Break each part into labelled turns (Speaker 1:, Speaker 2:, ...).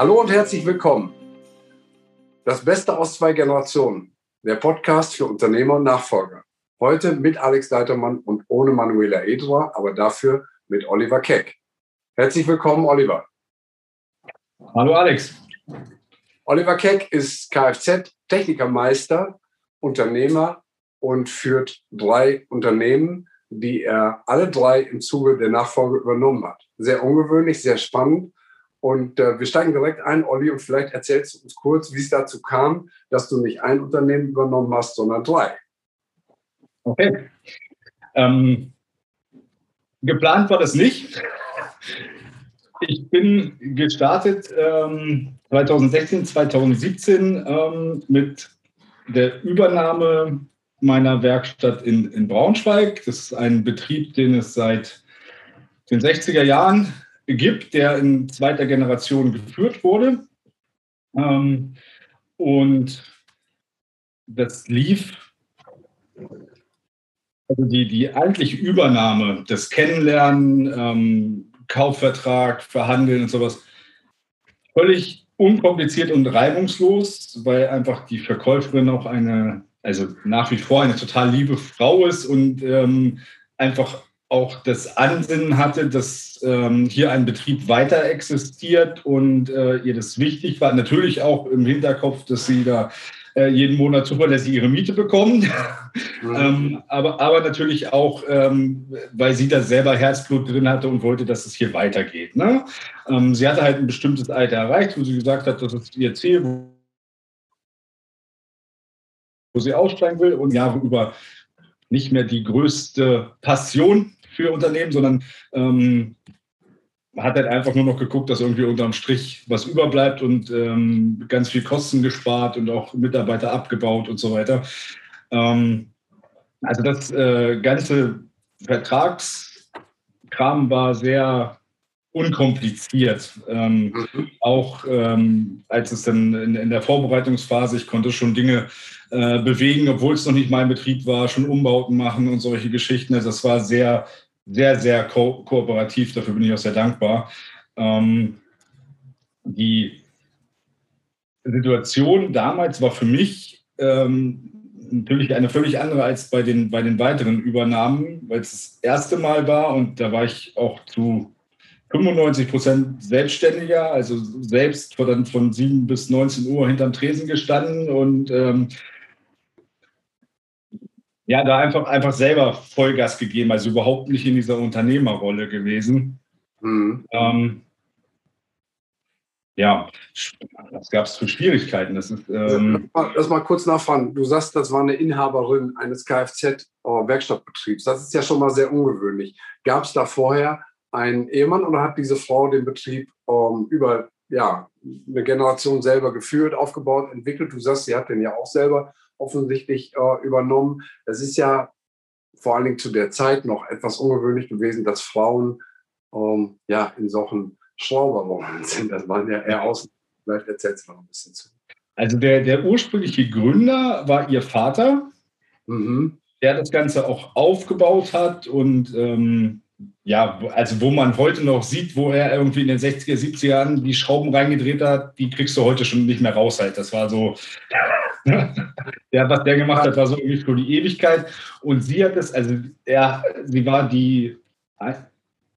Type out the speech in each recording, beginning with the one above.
Speaker 1: Hallo und herzlich willkommen. Das Beste aus zwei Generationen. Der Podcast für Unternehmer und Nachfolger. Heute mit Alex Leitermann und ohne Manuela Edra, aber dafür mit Oliver Keck. Herzlich willkommen, Oliver.
Speaker 2: Hallo, Alex.
Speaker 1: Oliver Keck ist Kfz-Technikermeister, Unternehmer und führt drei Unternehmen, die er alle drei im Zuge der Nachfolge übernommen hat. Sehr ungewöhnlich, sehr spannend. Und äh, wir steigen direkt ein, Olli, und vielleicht erzählst du uns kurz, wie es dazu kam, dass du nicht ein Unternehmen übernommen hast, sondern drei.
Speaker 2: Okay. Ähm, geplant war das nicht. Ich bin gestartet ähm, 2016, 2017 ähm, mit der Übernahme meiner Werkstatt in, in Braunschweig. Das ist ein Betrieb, den es seit den 60er Jahren gibt, der in zweiter Generation geführt wurde. Ähm, und das lief, also die, die eigentliche Übernahme, das Kennenlernen, ähm, Kaufvertrag, Verhandeln und sowas, völlig unkompliziert und reibungslos, weil einfach die Verkäuferin auch eine, also nach wie vor eine total liebe Frau ist und ähm, einfach auch das Ansinnen hatte, dass ähm, hier ein Betrieb weiter existiert und äh, ihr das wichtig war. Natürlich auch im Hinterkopf, dass sie da äh, jeden Monat zuverlässig ihre Miete bekommen. Ähm, aber, aber natürlich auch, ähm, weil sie da selber Herzblut drin hatte und wollte, dass es hier weitergeht. Ne? Ähm, sie hatte halt ein bestimmtes Alter erreicht, wo sie gesagt hat, das ist ihr Ziel, wo sie aussteigen will und Jahre über nicht mehr die größte Passion für Unternehmen, sondern ähm, hat halt einfach nur noch geguckt, dass irgendwie unterm Strich was überbleibt und ähm, ganz viel Kosten gespart und auch Mitarbeiter abgebaut und so weiter. Ähm, also das äh, ganze Vertragskram war sehr unkompliziert. Ähm, mhm. Auch ähm, als es dann in, in, der Vorbereitungsphase, ich konnte schon Dinge äh, bewegen, obwohl es noch nicht mein Betrieb war, schon Umbauten machen und solche Geschichten. Also das war sehr sehr, sehr ko kooperativ. Dafür bin ich auch sehr dankbar. Ähm, die Situation damals war für mich ähm, natürlich eine völlig andere als bei den, bei den weiteren Übernahmen, weil es das erste Mal war und da war ich auch zu 95 Prozent selbstständiger, also selbst von, von 7 bis 19 Uhr hinterm Tresen gestanden und ähm, ja, da einfach, einfach selber Vollgas gegeben, also überhaupt nicht in dieser Unternehmerrolle gewesen. Mhm. Ähm, ja, was gab es für Schwierigkeiten? Das ist, ähm
Speaker 1: Lass mal kurz nachfragen. Du sagst, das war eine Inhaberin eines Kfz-Werkstattbetriebs. Das ist ja schon mal sehr ungewöhnlich. Gab es da vorher einen Ehemann oder hat diese Frau den Betrieb ähm, über ja, eine Generation selber geführt, aufgebaut, entwickelt? Du sagst, sie hat den ja auch selber offensichtlich äh, übernommen. Es ist ja vor allen Dingen zu der Zeit noch etwas ungewöhnlich gewesen, dass Frauen ähm, ja in solchen Schrauberrollen sind. Das waren ja eher außen. Vielleicht erzählst du noch ein bisschen zu.
Speaker 2: Also der, der ursprüngliche Gründer war ihr Vater, mhm. der das Ganze auch aufgebaut hat und ähm, ja, also wo man heute noch sieht, wo er irgendwie in den 60er, 70er Jahren die Schrauben reingedreht hat, die kriegst du heute schon nicht mehr raus halt. Das war so, ja, was der gemacht hat, war so irgendwie für die Ewigkeit. Und sie hat es, also er, sie war die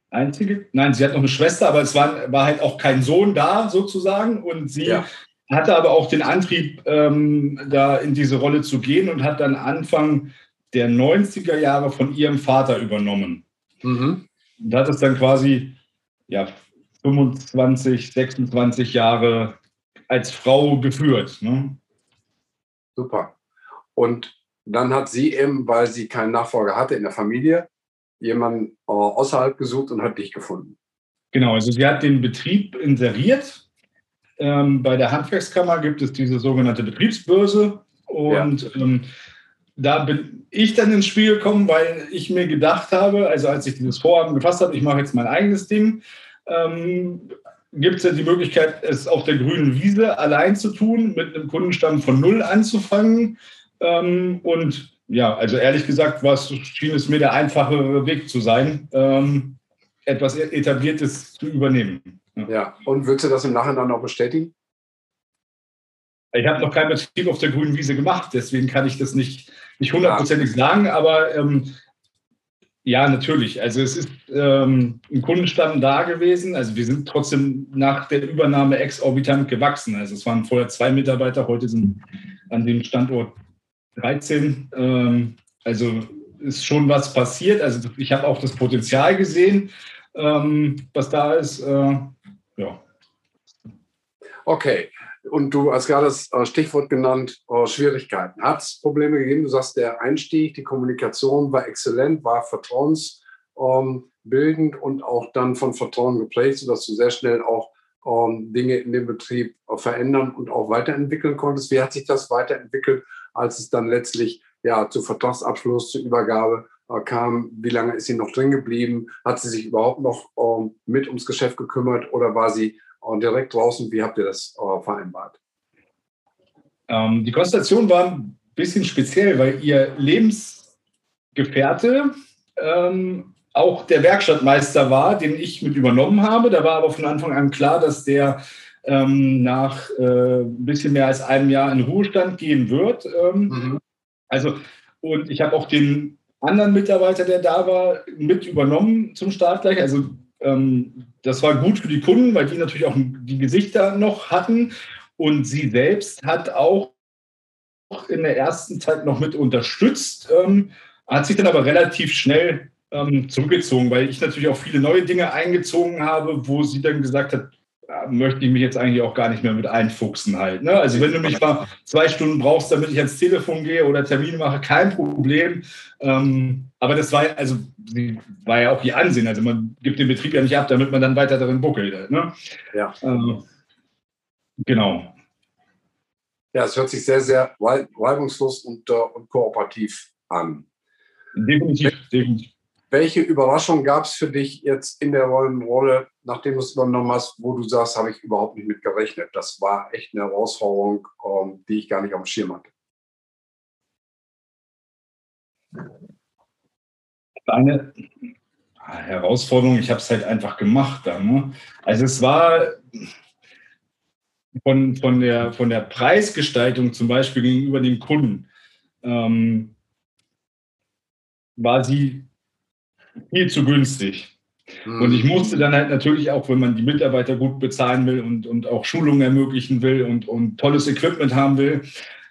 Speaker 2: einzige, nein, sie hat noch eine Schwester, aber es war, war halt auch kein Sohn da sozusagen. Und sie ja. hatte aber auch den Antrieb, ähm, da in diese Rolle zu gehen und hat dann Anfang der 90er Jahre von ihrem Vater übernommen. Mhm. Und hat es dann quasi ja, 25, 26 Jahre als Frau geführt. Ne?
Speaker 1: Super. Und dann hat sie eben, weil sie keinen Nachfolger hatte in der Familie, jemanden äh, außerhalb gesucht und hat dich gefunden.
Speaker 2: Genau, also sie hat den Betrieb inseriert. Ähm, bei der Handwerkskammer gibt es diese sogenannte Betriebsbörse. Und ja. ähm, da bin ich dann ins Spiel gekommen, weil ich mir gedacht habe, also als ich dieses Vorhaben gefasst habe, ich mache jetzt mein eigenes Ding, ähm, gibt es ja die Möglichkeit, es auf der grünen Wiese allein zu tun, mit einem Kundenstamm von null anzufangen. Ähm, und ja, also ehrlich gesagt, was schien es mir der einfachere Weg zu sein, ähm, etwas Etabliertes zu übernehmen.
Speaker 1: Ja. ja. Und würdest du das im Nachhinein noch bestätigen?
Speaker 2: Ich habe noch keinen Betrieb auf der grünen Wiese gemacht, deswegen kann ich das nicht, nicht hundertprozentig sagen, aber ähm, ja, natürlich. Also es ist ähm, ein Kundenstamm da gewesen. Also wir sind trotzdem nach der Übernahme exorbitant gewachsen. Also es waren vorher zwei Mitarbeiter, heute sind an dem Standort 13. Ähm, also ist schon was passiert. Also ich habe auch das Potenzial gesehen, ähm, was da ist. Äh, ja.
Speaker 1: Okay. Und du hast gerade das äh, Stichwort genannt, äh, Schwierigkeiten. Hat es Probleme gegeben? Du sagst, der Einstieg, die Kommunikation war exzellent, war vertrauensbildend ähm, und auch dann von Vertrauen geprägt, sodass du sehr schnell auch ähm, Dinge in dem Betrieb äh, verändern und auch weiterentwickeln konntest. Wie hat sich das weiterentwickelt, als es dann letztlich ja, zu Vertragsabschluss, zur Übergabe kam? Wie lange ist sie noch drin geblieben? Hat sie sich überhaupt noch ähm, mit ums Geschäft gekümmert oder war sie direkt draußen. Wie habt ihr das äh, vereinbart?
Speaker 2: Ähm, die Konstellation war ein bisschen speziell, weil ihr Lebensgefährte ähm, auch der Werkstattmeister war, den ich mit übernommen habe. Da war aber von Anfang an klar, dass der ähm, nach äh, ein bisschen mehr als einem Jahr in Ruhestand gehen wird. Ähm, mhm. Also, und ich habe auch den anderen Mitarbeiter, der da war, mit übernommen zum Start gleich. Also das war gut für die Kunden, weil die natürlich auch die Gesichter noch hatten. Und sie selbst hat auch in der ersten Zeit noch mit unterstützt, ähm, hat sich dann aber relativ schnell ähm, zurückgezogen, weil ich natürlich auch viele neue Dinge eingezogen habe, wo sie dann gesagt hat, möchte ich mich jetzt eigentlich auch gar nicht mehr mit einfuchsen halt. Ne? Also wenn du mich mal zwei Stunden brauchst, damit ich ans Telefon gehe oder Termine mache, kein Problem. Ähm, aber das war also war ja auch ihr Ansehen. Also man gibt den Betrieb ja nicht ab, damit man dann weiter darin buckelt. Ne?
Speaker 1: Ja. Ähm, genau. Ja, es hört sich sehr, sehr reibungslos und, uh, und kooperativ an.
Speaker 2: Definitiv, definitiv.
Speaker 1: Welche Überraschung gab es für dich jetzt in der Rolle, nachdem du es übernommen hast, wo du sagst, habe ich überhaupt nicht mit gerechnet? Das war echt eine Herausforderung, ähm, die ich gar nicht auf dem Schirm hatte.
Speaker 2: Eine Herausforderung, ich habe es halt einfach gemacht. Dann, ne? Also es war von, von, der, von der Preisgestaltung zum Beispiel gegenüber den Kunden, ähm, war sie viel zu günstig. Und ich musste dann halt natürlich auch, wenn man die Mitarbeiter gut bezahlen will und, und auch Schulungen ermöglichen will und, und tolles Equipment haben will,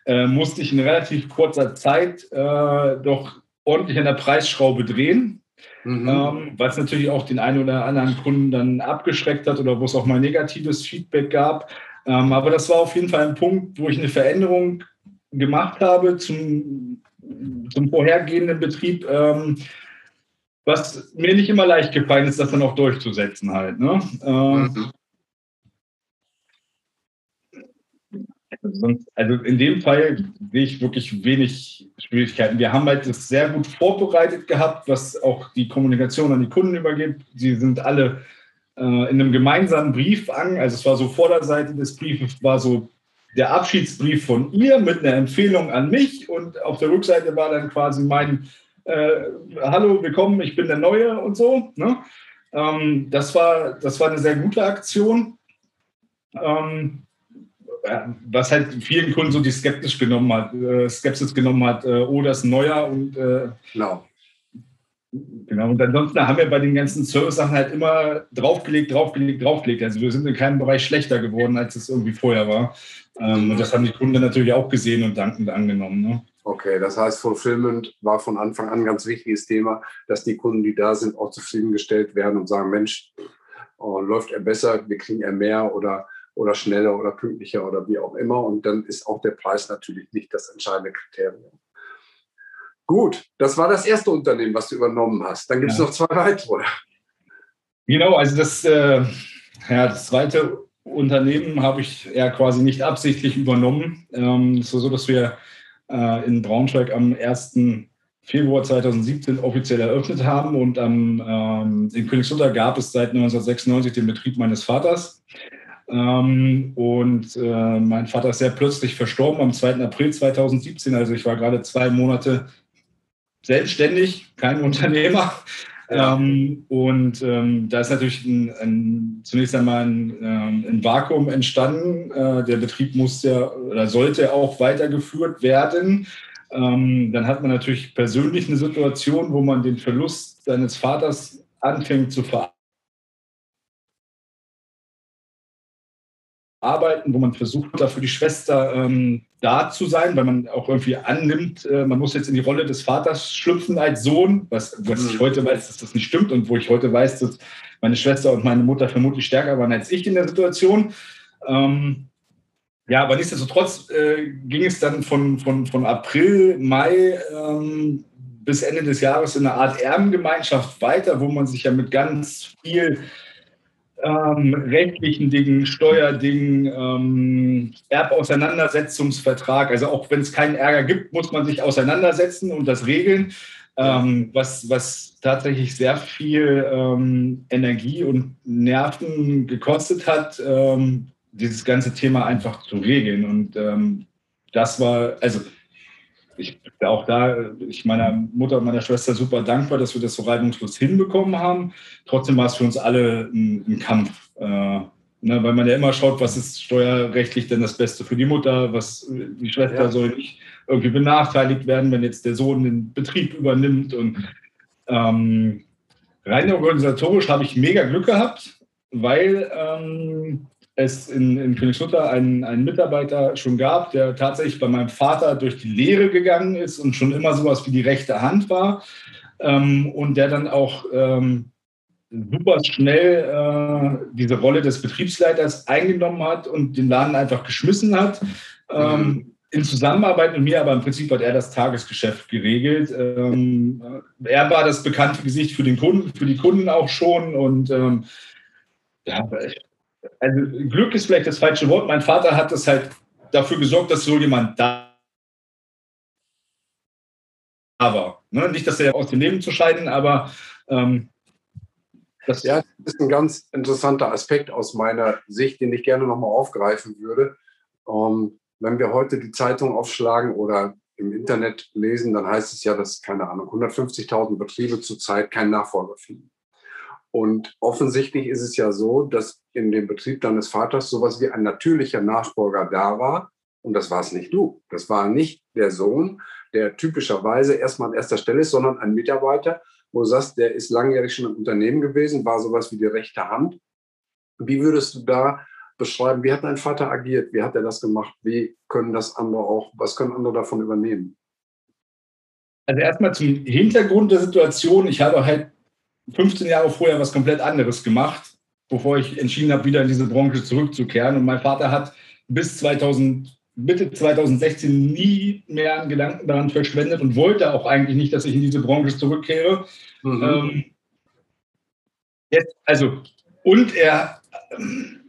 Speaker 2: äh, musste ich in relativ kurzer Zeit äh, doch ordentlich an der Preisschraube drehen, mhm. ähm, was natürlich auch den einen oder anderen Kunden dann abgeschreckt hat oder wo es auch mal negatives Feedback gab. Ähm, aber das war auf jeden Fall ein Punkt, wo ich eine Veränderung gemacht habe zum, zum vorhergehenden Betrieb. Ähm, was mir nicht immer leicht gefallen ist, das dann auch durchzusetzen halt. Ne? Ähm, also in dem Fall sehe ich wirklich wenig Schwierigkeiten. Wir haben halt das sehr gut vorbereitet gehabt, was auch die Kommunikation an die Kunden übergeht. Sie sind alle äh, in einem gemeinsamen Brief an, also es war so Vorderseite des Briefes, war so der Abschiedsbrief von ihr mit einer Empfehlung an mich und auf der Rückseite war dann quasi mein äh, hallo, willkommen, ich bin der Neue und so. Ne? Ähm, das, war, das war eine sehr gute Aktion. Ähm, was halt vielen Kunden so die Skeptisch genommen hat, äh, Skepsis genommen hat, äh, oh, das ist ein neuer und äh, genau. Genau, und ansonsten haben wir bei den ganzen Service-Sachen halt immer draufgelegt, draufgelegt, draufgelegt. Also wir sind in keinem Bereich schlechter geworden, als es irgendwie vorher war. Ähm, und das haben die Kunden natürlich auch gesehen und dankend angenommen. Ne?
Speaker 1: Okay, das heißt, Fulfillment war von Anfang an ein ganz wichtiges Thema, dass die Kunden, die da sind, auch zufriedengestellt werden und sagen, Mensch, oh, läuft er besser, wir kriegen er mehr oder, oder schneller oder pünktlicher oder wie auch immer. Und dann ist auch der Preis natürlich nicht das entscheidende Kriterium. Gut, das war das erste Unternehmen, was du übernommen hast. Dann gibt es ja. noch zwei weitere.
Speaker 2: Genau, also das, äh, ja, das zweite Unternehmen habe ich ja quasi nicht absichtlich übernommen. Ähm, es war so, dass wir äh, in Braunschweig am 1. Februar 2017 offiziell eröffnet haben und ähm, in Königslutter gab es seit 1996 den Betrieb meines Vaters. Ähm, und äh, mein Vater ist sehr plötzlich verstorben am 2. April 2017. Also ich war gerade zwei Monate selbstständig, kein Unternehmer. Ja. Ähm, und ähm, da ist natürlich ein, ein, zunächst einmal ein, ähm, ein Vakuum entstanden. Äh, der Betrieb musste oder sollte auch weitergeführt werden. Ähm, dann hat man natürlich persönlich eine Situation, wo man den Verlust seines Vaters anfängt zu verarbeiten arbeiten, wo man versucht, da für die Schwester ähm, da zu sein, weil man auch irgendwie annimmt, äh, man muss jetzt in die Rolle des Vaters schlüpfen als Sohn, was, was ich mhm. heute weiß, dass das nicht stimmt und wo ich heute weiß, dass meine Schwester und meine Mutter vermutlich stärker waren als ich in der Situation. Ähm, ja, aber nichtsdestotrotz äh, ging es dann von, von, von April, Mai ähm, bis Ende des Jahres in einer Art Erbengemeinschaft weiter, wo man sich ja mit ganz viel ähm, rechtlichen Dingen, Steuerdingen, ähm, Erbauseinandersetzungsvertrag. Also auch wenn es keinen Ärger gibt, muss man sich auseinandersetzen und das regeln, ähm, was, was tatsächlich sehr viel ähm, Energie und Nerven gekostet hat, ähm, dieses ganze Thema einfach zu regeln. Und ähm, das war, also ich bin auch da, ich meiner Mutter und meiner Schwester super dankbar, dass wir das so reibungslos hinbekommen haben. Trotzdem war es für uns alle ein, ein Kampf. Äh, ne, weil man ja immer schaut, was ist steuerrechtlich denn das Beste für die Mutter, was die Schwester ja. soll nicht irgendwie benachteiligt werden, wenn jetzt der Sohn den Betrieb übernimmt. Und ähm, rein organisatorisch habe ich mega Glück gehabt, weil ähm, es in, in Königslutter einen, einen Mitarbeiter schon gab, der tatsächlich bei meinem Vater durch die Lehre gegangen ist und schon immer sowas wie die rechte Hand war ähm, und der dann auch ähm, super schnell äh, diese Rolle des Betriebsleiters eingenommen hat und den Laden einfach geschmissen hat. Ähm. In Zusammenarbeit mit mir, aber im Prinzip hat er das Tagesgeschäft geregelt. Ähm, er war das bekannte Gesicht für den Kunden, für die Kunden auch schon und ähm, ja, also Glück ist vielleicht das falsche Wort. Mein Vater hat das halt dafür gesorgt, dass so jemand da war. Ne? Nicht, dass er aus dem Leben zu scheiden, aber ähm,
Speaker 1: das ja, das ist ein ganz interessanter Aspekt aus meiner Sicht, den ich gerne nochmal aufgreifen würde. Ähm, wenn wir heute die Zeitung aufschlagen oder im Internet lesen, dann heißt es ja, dass, keine Ahnung, 150.000 Betriebe zurzeit keinen Nachfolger finden. Und offensichtlich ist es ja so, dass in dem Betrieb deines Vaters sowas wie ein natürlicher Nachfolger da war. Und das war es nicht du. Das war nicht der Sohn, der typischerweise erstmal an erster Stelle ist, sondern ein Mitarbeiter, wo du sagst, der ist langjährig schon im Unternehmen gewesen, war sowas wie die rechte Hand. Wie würdest du da beschreiben, wie hat dein Vater agiert? Wie hat er das gemacht? Wie können das andere auch, was können andere davon übernehmen?
Speaker 2: Also erstmal zum Hintergrund der Situation. Ich habe halt 15 Jahre vorher was komplett anderes gemacht, bevor ich entschieden habe, wieder in diese Branche zurückzukehren. Und mein Vater hat bis 2000, Mitte 2016 nie mehr einen Gedanken daran verschwendet und wollte auch eigentlich nicht, dass ich in diese Branche zurückkehre. Mhm. Ähm, jetzt, also, und er ähm,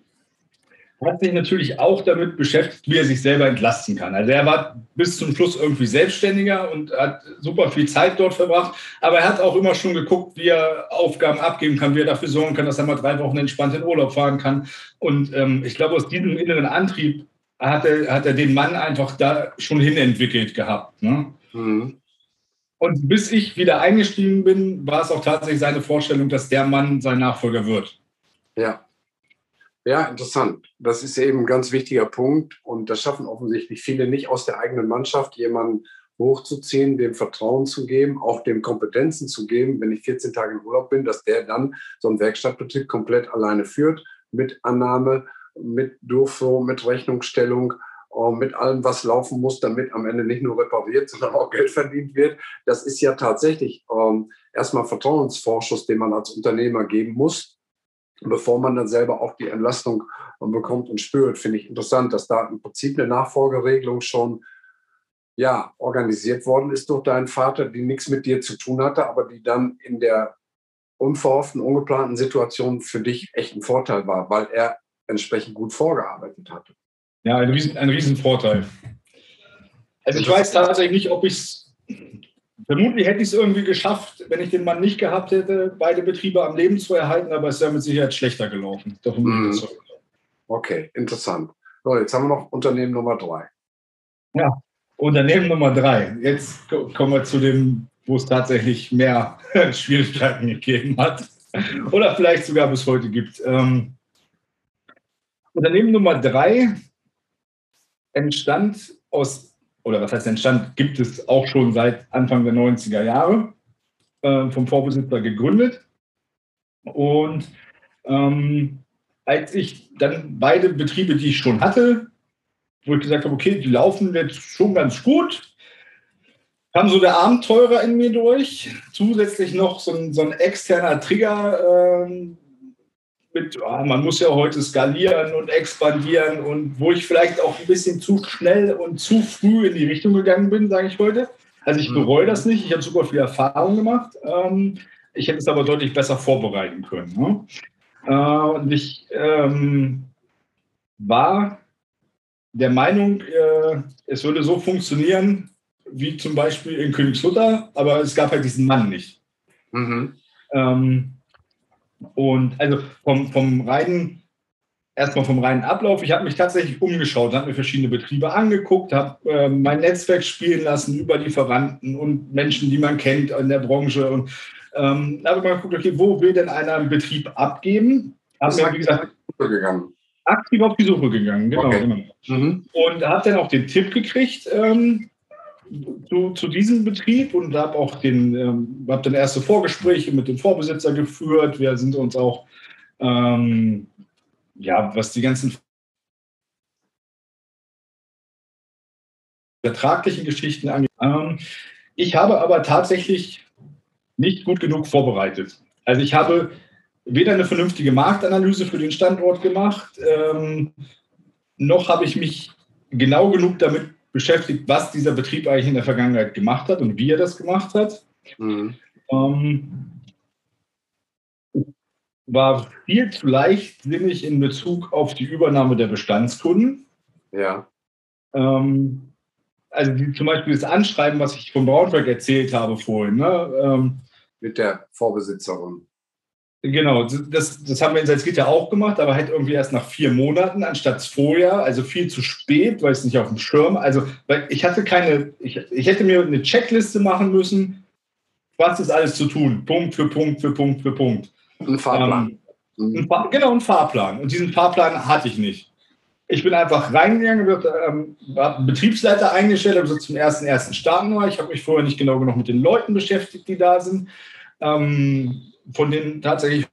Speaker 2: hat sich natürlich auch damit beschäftigt, wie er sich selber entlasten kann. Also er war bis zum Schluss irgendwie selbstständiger und hat super viel Zeit dort verbracht. Aber er hat auch immer schon geguckt, wie er Aufgaben abgeben kann, wie er dafür sorgen kann, dass er mal drei Wochen entspannt in Urlaub fahren kann. Und ähm, ich glaube, aus diesem inneren Antrieb hat er, hat er den Mann einfach da schon hin entwickelt gehabt. Ne? Mhm. Und bis ich wieder eingestiegen bin, war es auch tatsächlich seine Vorstellung, dass der Mann sein Nachfolger wird.
Speaker 1: Ja. Ja, interessant. Das ist eben ein ganz wichtiger Punkt. Und das schaffen offensichtlich viele nicht aus der eigenen Mannschaft, jemanden hochzuziehen, dem Vertrauen zu geben, auch dem Kompetenzen zu geben, wenn ich 14 Tage im Urlaub bin, dass der dann so einen Werkstattbetrieb komplett alleine führt, mit Annahme, mit Durchführung, mit Rechnungsstellung, äh, mit allem, was laufen muss, damit am Ende nicht nur repariert, sondern auch Geld verdient wird. Das ist ja tatsächlich ähm, erstmal Vertrauensvorschuss, den man als Unternehmer geben muss bevor man dann selber auch die Entlastung bekommt und spürt, finde ich interessant, dass da im Prinzip eine Nachfolgeregelung schon ja, organisiert worden ist durch deinen Vater, die nichts mit dir zu tun hatte, aber die dann in der unverhofften, ungeplanten Situation für dich echt ein Vorteil war, weil er entsprechend gut vorgearbeitet hatte.
Speaker 2: Ja, ein, Riesen, ein Riesenvorteil. Also ich weiß tatsächlich nicht, ob ich es Vermutlich hätte ich es irgendwie geschafft, wenn ich den Mann nicht gehabt hätte, beide Betriebe am Leben zu erhalten, aber es wäre mit Sicherheit schlechter gelaufen.
Speaker 1: Mhm. Okay, interessant. So, jetzt haben wir noch Unternehmen Nummer drei.
Speaker 2: Ja, Unternehmen Nummer drei. Jetzt kommen wir zu dem wo es tatsächlich mehr Schwierigkeiten gegeben hat oder vielleicht sogar bis heute gibt. Ähm, Unternehmen Nummer drei entstand aus, oder was heißt entstand, gibt es auch schon seit Anfang der 90er Jahre, äh, vom Vorbesitzer gegründet. Und ähm, als ich dann beide Betriebe, die ich schon hatte, wo ich gesagt habe, okay, die laufen jetzt schon ganz gut, kam so der Abenteurer in mir durch. Zusätzlich noch so ein, so ein externer Trigger ähm, mit, oh, man muss ja heute skalieren und expandieren und wo ich vielleicht auch ein bisschen zu schnell und zu früh in die Richtung gegangen bin, sage ich heute. Also ich bereue das nicht, ich habe super viel Erfahrung gemacht. Ähm, ich hätte es aber deutlich besser vorbereiten können. Ne? Äh, und ich ähm, war der Meinung, äh, es würde so funktionieren, wie zum Beispiel in Königslutter, aber es gab halt diesen Mann nicht. Mhm. Ähm, und also vom, vom reinen, erstmal vom reinen Ablauf, ich habe mich tatsächlich umgeschaut, habe mir verschiedene Betriebe angeguckt, habe äh, mein Netzwerk spielen lassen über Lieferanten und Menschen, die man kennt in der Branche und ähm, habe mal geguckt, okay, wo will denn einer einen Betrieb abgeben? Habe mir, wie gesagt, gegangen. aktiv auf die Suche gegangen, genau. Okay. genau. Mhm. Und habe dann auch den Tipp gekriegt, ähm, zu, zu, diesem Betrieb und habe auch den, ähm, habe dann erste Vorgespräche mit dem Vorbesitzer geführt. Wir sind uns auch, ähm, ja, was die ganzen vertraglichen Geschichten angeht. Ähm, ich habe aber tatsächlich nicht gut genug vorbereitet. Also ich habe weder eine vernünftige Marktanalyse für den Standort gemacht, ähm, noch habe ich mich genau genug damit beschäftigt, was dieser Betrieb eigentlich in der Vergangenheit gemacht hat und wie er das gemacht hat. Mhm. Ähm, war viel zu leichtsinnig in Bezug auf die Übernahme der Bestandskunden.
Speaker 1: Ja.
Speaker 2: Ähm, also die, zum Beispiel das Anschreiben, was ich von Braunschweig erzählt habe vorhin. Ne? Ähm,
Speaker 1: Mit der Vorbesitzerin.
Speaker 2: Genau, das, das haben wir in Salzgitter auch gemacht, aber halt irgendwie erst nach vier Monaten anstatt vorher, also viel zu spät, weil es nicht auf dem Schirm, also weil ich hatte keine, ich, ich hätte mir eine Checkliste machen müssen, was ist alles zu tun, Punkt für Punkt für Punkt für Punkt.
Speaker 1: Ein Fahrplan.
Speaker 2: Ähm, ein Fahr genau, ein Fahrplan. Und diesen Fahrplan hatte ich nicht. Ich bin einfach reingegangen, ähm, habe einen Betriebsleiter eingestellt, habe zum ersten ersten starten nur. Ich habe mich vorher nicht genau genug mit den Leuten beschäftigt, die da sind. Ähm, von denen tatsächlich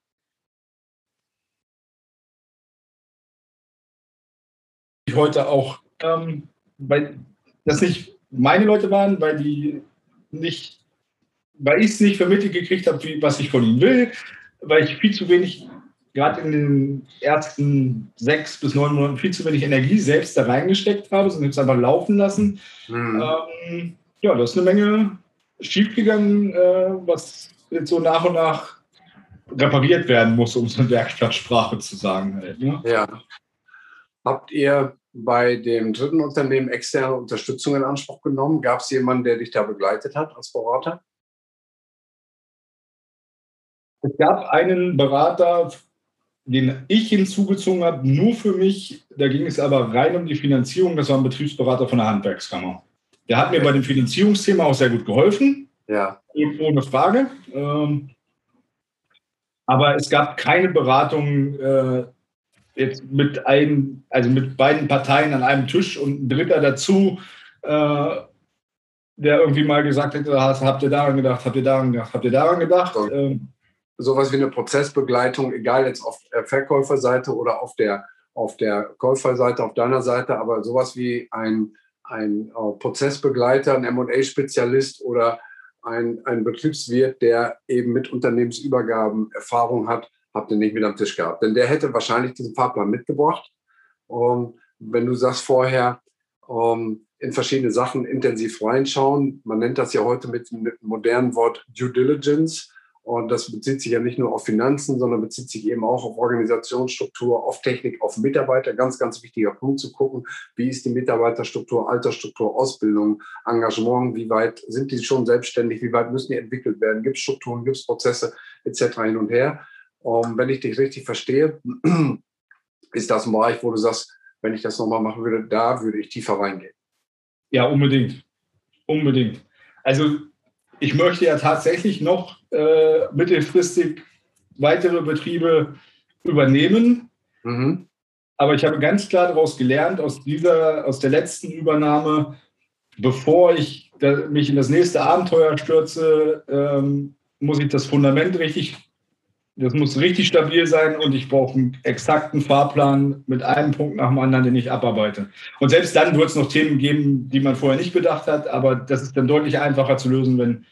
Speaker 2: heute auch, ähm, weil das nicht meine Leute waren, weil die nicht, weil ich es nicht vermittelt gekriegt habe, was ich von ihnen will, weil ich viel zu wenig, gerade in den ersten sechs bis neun Monaten, viel zu wenig Energie selbst da reingesteckt habe, sondern es einfach laufen lassen. Mhm. Ähm, ja, da ist eine Menge schiefgegangen, äh, was jetzt so nach und nach repariert werden muss, um es in Werkstattsprache zu sagen. Halt,
Speaker 1: ne? Ja. Habt ihr bei dem dritten Unternehmen externe Unterstützung in Anspruch genommen? Gab es jemanden, der dich da begleitet hat als Berater?
Speaker 2: Es gab einen Berater, den ich hinzugezogen habe, nur für mich. Da ging es aber rein um die Finanzierung. Das war ein Betriebsberater von der Handwerkskammer. Der hat mir bei dem Finanzierungsthema auch sehr gut geholfen.
Speaker 1: Ja.
Speaker 2: Ohne Frage. Ähm, aber es gab keine Beratung äh, jetzt mit einem, also mit beiden Parteien an einem Tisch und ein Dritter dazu, äh, der irgendwie mal gesagt hätte, habt ihr daran gedacht, habt ihr daran gedacht, habt ihr daran gedacht. So, ähm,
Speaker 1: sowas wie eine Prozessbegleitung, egal jetzt auf der Verkäuferseite oder auf der, auf der Käuferseite, auf deiner Seite, aber sowas wie ein, ein uh, Prozessbegleiter, ein M&A-Spezialist oder ein, ein Betriebswirt, der eben mit Unternehmensübergaben Erfahrung hat, habt ihr nicht mit am Tisch gehabt. Denn der hätte wahrscheinlich diesen Fahrplan mitgebracht. Und wenn du sagst vorher, um, in verschiedene Sachen intensiv reinschauen, man nennt das ja heute mit dem modernen Wort Due Diligence, und das bezieht sich ja nicht nur auf Finanzen, sondern bezieht sich eben auch auf Organisationsstruktur, auf Technik, auf Mitarbeiter. Ganz, ganz wichtiger Punkt zu gucken, wie ist die Mitarbeiterstruktur, Altersstruktur, Ausbildung, Engagement, wie weit sind die schon selbstständig, wie weit müssen die entwickelt werden, gibt es Strukturen, gibt es Prozesse etc. hin und her. Und wenn ich dich richtig verstehe, ist das ein Bereich, wo du sagst, wenn ich das nochmal machen würde, da würde ich tiefer reingehen.
Speaker 2: Ja, unbedingt. Unbedingt. Also ich möchte ja tatsächlich noch äh, mittelfristig weitere Betriebe übernehmen. Mhm. Aber ich habe ganz klar daraus gelernt, aus dieser, aus der letzten Übernahme, bevor ich da, mich in das nächste Abenteuer stürze, ähm, muss ich das Fundament richtig, das muss richtig stabil sein und ich brauche einen exakten Fahrplan mit einem Punkt nach dem anderen, den ich abarbeite. Und selbst dann wird es noch Themen geben, die man vorher nicht bedacht hat, aber das ist dann deutlich einfacher zu lösen, wenn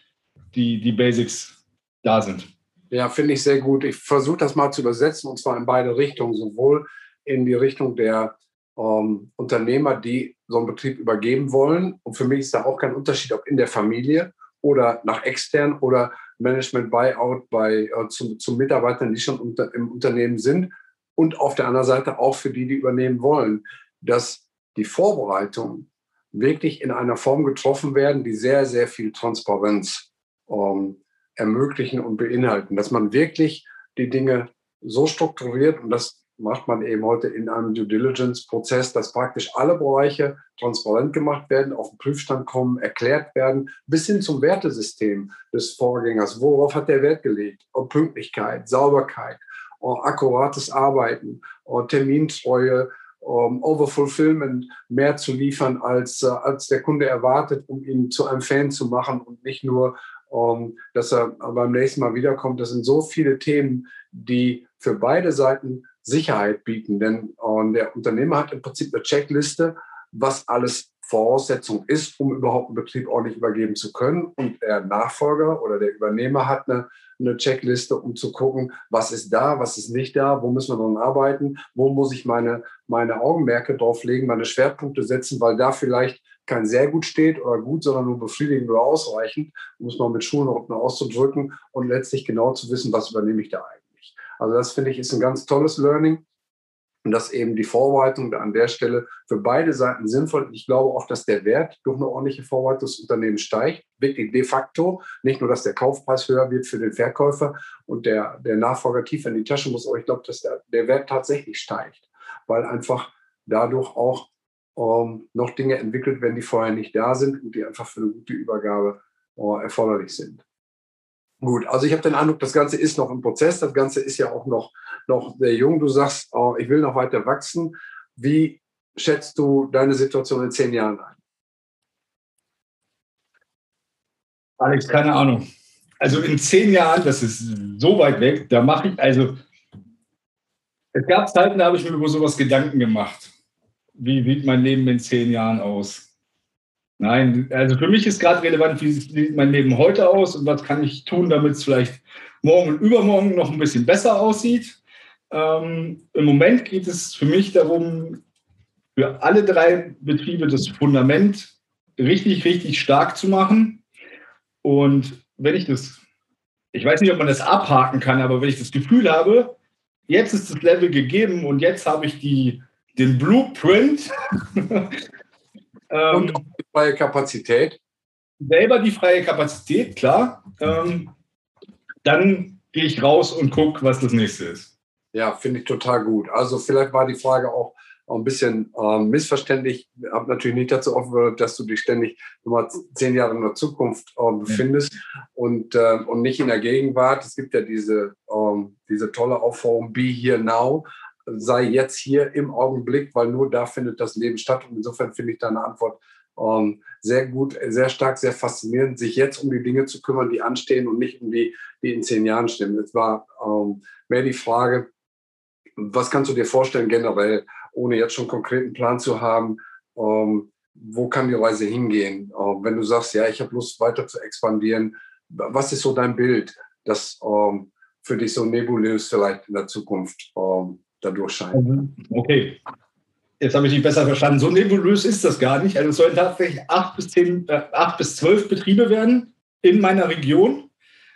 Speaker 2: die, die Basics da sind.
Speaker 1: Ja, finde ich sehr gut. Ich versuche das mal zu übersetzen und zwar in beide Richtungen, sowohl in die Richtung der ähm, Unternehmer, die so einen Betrieb übergeben wollen. Und für mich ist da auch kein Unterschied, ob in der Familie oder nach extern oder Management Buyout bei, äh, zu, zu Mitarbeitern, die schon unter, im Unternehmen sind. Und auf der anderen Seite auch für die, die übernehmen wollen, dass die Vorbereitungen wirklich in einer Form getroffen werden, die sehr, sehr viel Transparenz ähm, ermöglichen und beinhalten. Dass man wirklich die Dinge so strukturiert und das macht man eben heute in einem Due Diligence-Prozess, dass praktisch alle Bereiche transparent gemacht werden, auf den Prüfstand kommen, erklärt werden, bis hin zum Wertesystem des Vorgängers. Worauf hat der Wert gelegt? Pünktlichkeit, Sauberkeit, akkurates Arbeiten, Termintreue, Overfulfillment mehr zu liefern, als, äh, als der Kunde erwartet, um ihn zu einem Fan zu machen und nicht nur, dass er beim nächsten Mal wiederkommt. Das sind so viele Themen, die für beide Seiten Sicherheit bieten. Denn äh, der Unternehmer hat im Prinzip eine Checkliste, was alles Voraussetzung ist, um überhaupt einen Betrieb ordentlich übergeben zu können. Und der Nachfolger oder der Übernehmer hat eine, eine Checkliste, um zu gucken, was ist da, was ist nicht da, wo müssen wir dran arbeiten, wo muss ich meine, meine Augenmerke drauflegen, meine Schwerpunkte setzen, weil da vielleicht kein sehr gut steht oder gut, sondern nur befriedigend oder ausreichend, muss man mit Schuhen auszudrücken und letztlich genau zu wissen, was übernehme ich da eigentlich. Also das finde ich ist ein ganz tolles Learning. Und dass eben die Vorbereitung an der Stelle für beide Seiten sinnvoll ist. Ich glaube auch, dass der Wert durch eine ordentliche Vorbereitung des Unternehmens steigt. Wirklich de facto. Nicht nur, dass der Kaufpreis höher wird für den Verkäufer und der, der Nachfolger tiefer in die Tasche muss, aber ich glaube, dass der, der Wert tatsächlich steigt. Weil einfach dadurch auch ähm, noch Dinge entwickelt werden, die vorher nicht da sind und die einfach für eine gute Übergabe äh, erforderlich sind. Gut, also ich habe den Eindruck, das Ganze ist noch ein Prozess, das Ganze ist ja auch noch, noch sehr jung. Du sagst, oh, ich will noch weiter wachsen. Wie schätzt du deine Situation in zehn Jahren ein?
Speaker 2: Alex, keine Ahnung. Also in zehn Jahren, das ist so weit weg, da mache ich, also es gab Zeiten, da habe ich mir über sowas Gedanken gemacht. Wie sieht mein Leben in zehn Jahren aus? Nein, also für mich ist gerade relevant, wie sieht mein Leben heute aus und was kann ich tun, damit es vielleicht morgen und übermorgen noch ein bisschen besser aussieht. Ähm, Im Moment geht es für mich darum, für alle drei Betriebe das Fundament richtig, richtig stark zu machen. Und wenn ich das, ich weiß nicht, ob man das abhaken kann, aber wenn ich das Gefühl habe, jetzt ist das Level gegeben und jetzt habe ich die, den Blueprint
Speaker 1: ähm, und freie Kapazität?
Speaker 2: Selber die freie Kapazität, klar. Ähm, dann gehe ich raus und gucke, was das nächste ist.
Speaker 1: Ja, finde ich total gut. Also vielleicht war die Frage auch ein bisschen äh, missverständlich. Ich habe natürlich nicht dazu aufgehört, dass du dich ständig nochmal zehn Jahre in der Zukunft äh, befindest ja. und, äh, und nicht in der Gegenwart. Es gibt ja diese, ähm, diese tolle Aufforderung, be here now sei jetzt hier im Augenblick, weil nur da findet das Leben statt. Und insofern finde ich deine Antwort ähm, sehr gut, sehr stark, sehr faszinierend, sich jetzt um die Dinge zu kümmern, die anstehen und nicht um die, die in zehn Jahren stehen. Es war ähm, mehr die Frage, was kannst du dir vorstellen generell, ohne jetzt schon konkreten Plan zu haben, ähm, wo kann die Reise hingehen? Ähm, wenn du sagst, ja, ich habe Lust weiter zu expandieren, was ist so dein Bild, das ähm, für dich so nebulös vielleicht in der Zukunft ähm, dadurch scheint.
Speaker 2: Okay. Jetzt habe ich dich besser verstanden. So nebulös ist das gar nicht. Also es sollen tatsächlich acht bis, zehn, äh, acht bis zwölf Betriebe werden in meiner Region.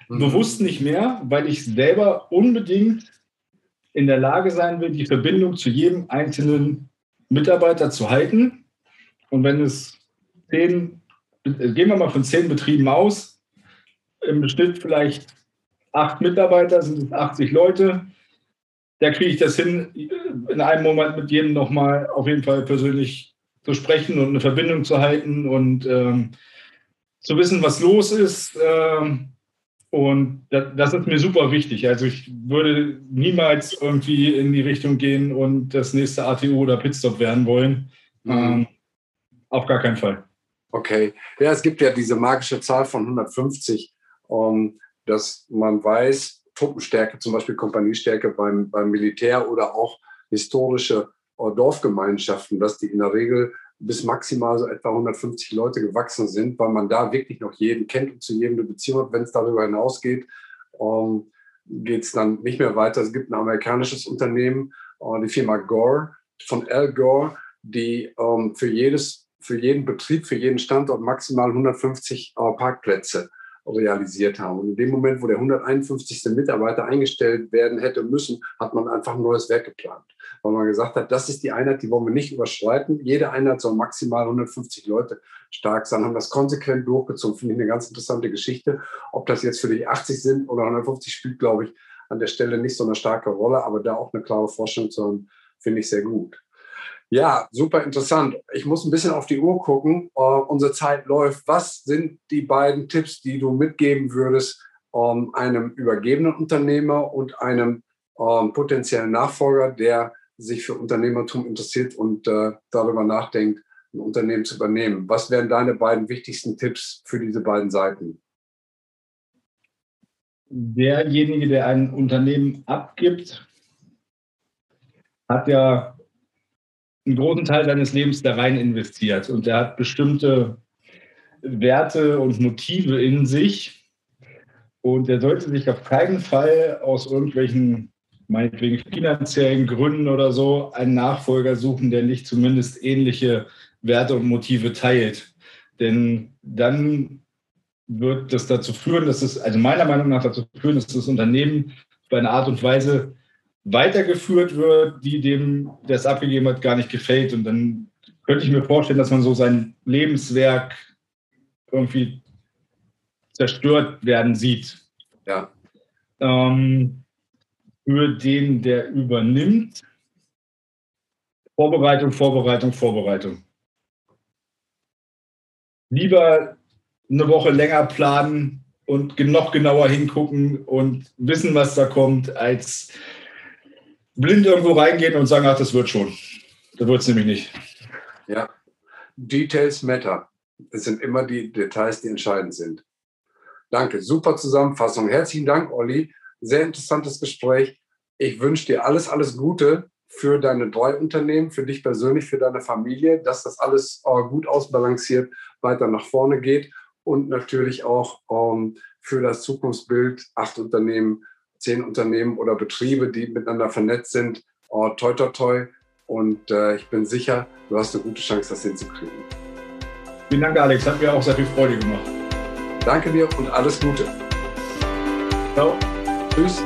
Speaker 2: Mhm. Bewusst nicht mehr, weil ich selber unbedingt in der Lage sein will, die Verbindung zu jedem einzelnen Mitarbeiter zu halten. Und wenn es zehn, äh, gehen wir mal von zehn Betrieben aus, im Schnitt vielleicht acht Mitarbeiter, sind es 80 Leute, da kriege ich das hin, in einem Moment mit jedem nochmal auf jeden Fall persönlich zu sprechen und eine Verbindung zu halten und ähm, zu wissen, was los ist. Ähm, und das, ist mir super wichtig. Also ich würde niemals irgendwie in die Richtung gehen und das nächste ATO oder Pitstop werden wollen. Mhm. Ähm, auf gar keinen Fall.
Speaker 1: Okay. Ja, es gibt ja diese magische Zahl von 150, um, dass man weiß, Truppenstärke, zum Beispiel Kompaniestärke beim, beim Militär oder auch historische äh, Dorfgemeinschaften, dass die in der Regel bis maximal so etwa 150 Leute gewachsen sind, weil man da wirklich noch jeden kennt und zu jedem eine Beziehung hat. Wenn es darüber hinausgeht, ähm, geht es dann nicht mehr weiter. Es gibt ein amerikanisches Unternehmen, äh, die Firma Gore von Al Gore, die ähm, für, jedes, für jeden Betrieb, für jeden Standort maximal 150 äh, Parkplätze realisiert haben. Und in dem Moment, wo der 151. Mitarbeiter eingestellt werden hätte müssen, hat man einfach ein neues Werk geplant. Weil man gesagt hat, das ist die Einheit, die wollen wir nicht überschreiten. Jede Einheit soll maximal 150 Leute stark sein, haben das konsequent durchgezogen. Finde ich eine ganz interessante Geschichte. Ob das jetzt für dich 80 sind oder 150 spielt, glaube ich, an der Stelle nicht so eine starke Rolle, aber da auch eine klare Vorstellung zu haben, finde ich sehr gut. Ja, super interessant. Ich muss ein bisschen auf die Uhr gucken. Uh, unsere Zeit läuft. Was sind die beiden Tipps, die du mitgeben würdest um, ähm, einem übergebenen Unternehmer und einem um, ähm, potenziellen Nachfolger, der sich für Unternehmertum interessiert und uh, darüber nachdenkt, ein Unternehmen zu übernehmen? Was wären deine beiden wichtigsten Tipps für diese beiden Seiten?
Speaker 2: Derjenige, der ein Unternehmen abgibt, hat ja einen großen Teil seines Lebens da rein investiert und er hat bestimmte Werte und Motive in sich und er sollte sich auf keinen Fall aus irgendwelchen, meinetwegen finanziellen Gründen oder so, einen Nachfolger suchen, der nicht zumindest ähnliche Werte und Motive teilt. Denn dann wird das dazu führen, dass es, also meiner Meinung nach dazu führen, dass das Unternehmen bei einer Art und Weise weitergeführt wird, die dem, der es abgegeben hat, gar nicht gefällt. Und dann könnte ich mir vorstellen, dass man so sein Lebenswerk irgendwie zerstört werden sieht.
Speaker 1: Ja.
Speaker 2: Ähm, für den, der übernimmt, Vorbereitung, Vorbereitung, Vorbereitung. Lieber eine Woche länger planen und noch genauer hingucken und wissen, was da kommt, als blind irgendwo reingehen und sagen, ach, das wird schon. Das wird es nämlich nicht.
Speaker 1: Ja, Details matter. Es sind immer die Details, die entscheidend sind. Danke, super Zusammenfassung. Herzlichen Dank, Olli. Sehr interessantes Gespräch. Ich wünsche dir alles, alles Gute für deine drei Unternehmen, für dich persönlich, für deine Familie, dass das alles äh, gut ausbalanciert weiter nach vorne geht und natürlich auch ähm, für das Zukunftsbild acht Unternehmen zehn Unternehmen oder Betriebe, die miteinander vernetzt sind. Oh, toi, toi, toi. Und äh, ich bin sicher, du hast eine gute Chance, das hinzukriegen.
Speaker 2: Vielen Dank, Alex. Hat mir auch sehr viel Freude gemacht.
Speaker 1: Danke dir und alles Gute.
Speaker 2: Ciao.
Speaker 1: Tschüss.